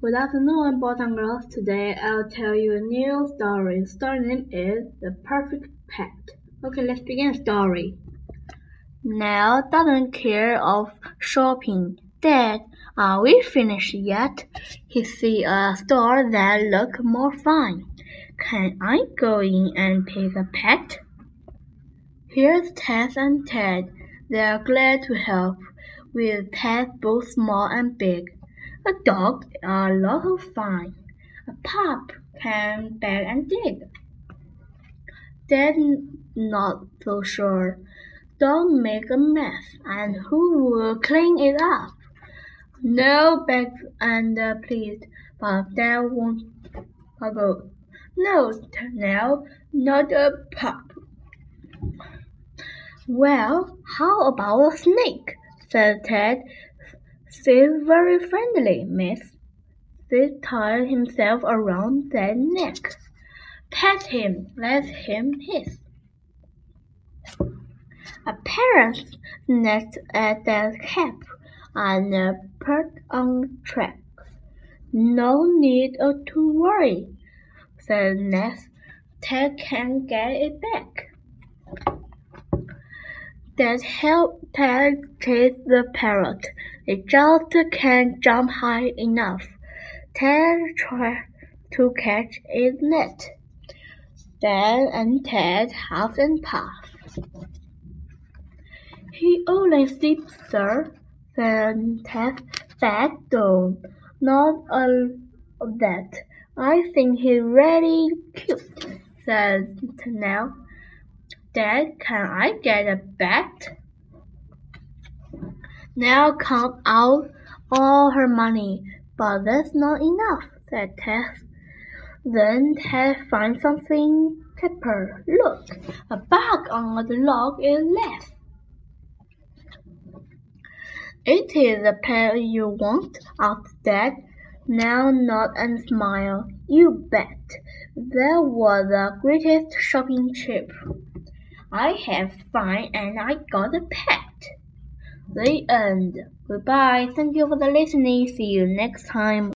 Good afternoon, boys and girls. Today I'll tell you a new story. Story name is The Perfect Pet. Okay, let's begin the story. Nell doesn't care of shopping. Dad, are we finished yet? He see a store that look more fun. Can I go in and pick a pet? Here's Tess and Ted. They're glad to help with pets both small and big. A dog is a lot of fun. A pup can beg and dig. Dad not so sure. Don't make a mess, and who will clean it up? No begs and uh, plead, but Dad won't go. No, Nell, not a pup. Well, how about a snake? said Ted. She's very friendly, miss. Sid tied himself around that neck. Pet him, let him hiss. A parent snapped at that cap and put on tracks. No need to worry, said Ness. Ted can get it back. That helped Ted the parrot. It just can't jump high enough. Ted tried to catch its net. Dan and Ted huffed and puffed. He only sleeps, sir, said Ted. Fat dog, not all of that. I think he's really cute, said Nell. Dad, can I get a bet? Nell count out all her money, but that's not enough, said Tess. Then Ted found something cheaper. Look, a bug on the log is left. It is the pair you want, asked Dad. Now nod and smile. You bet. That was the greatest shopping trip. I have fun and I got a pet. The end. Goodbye. Thank you for the listening. See you next time.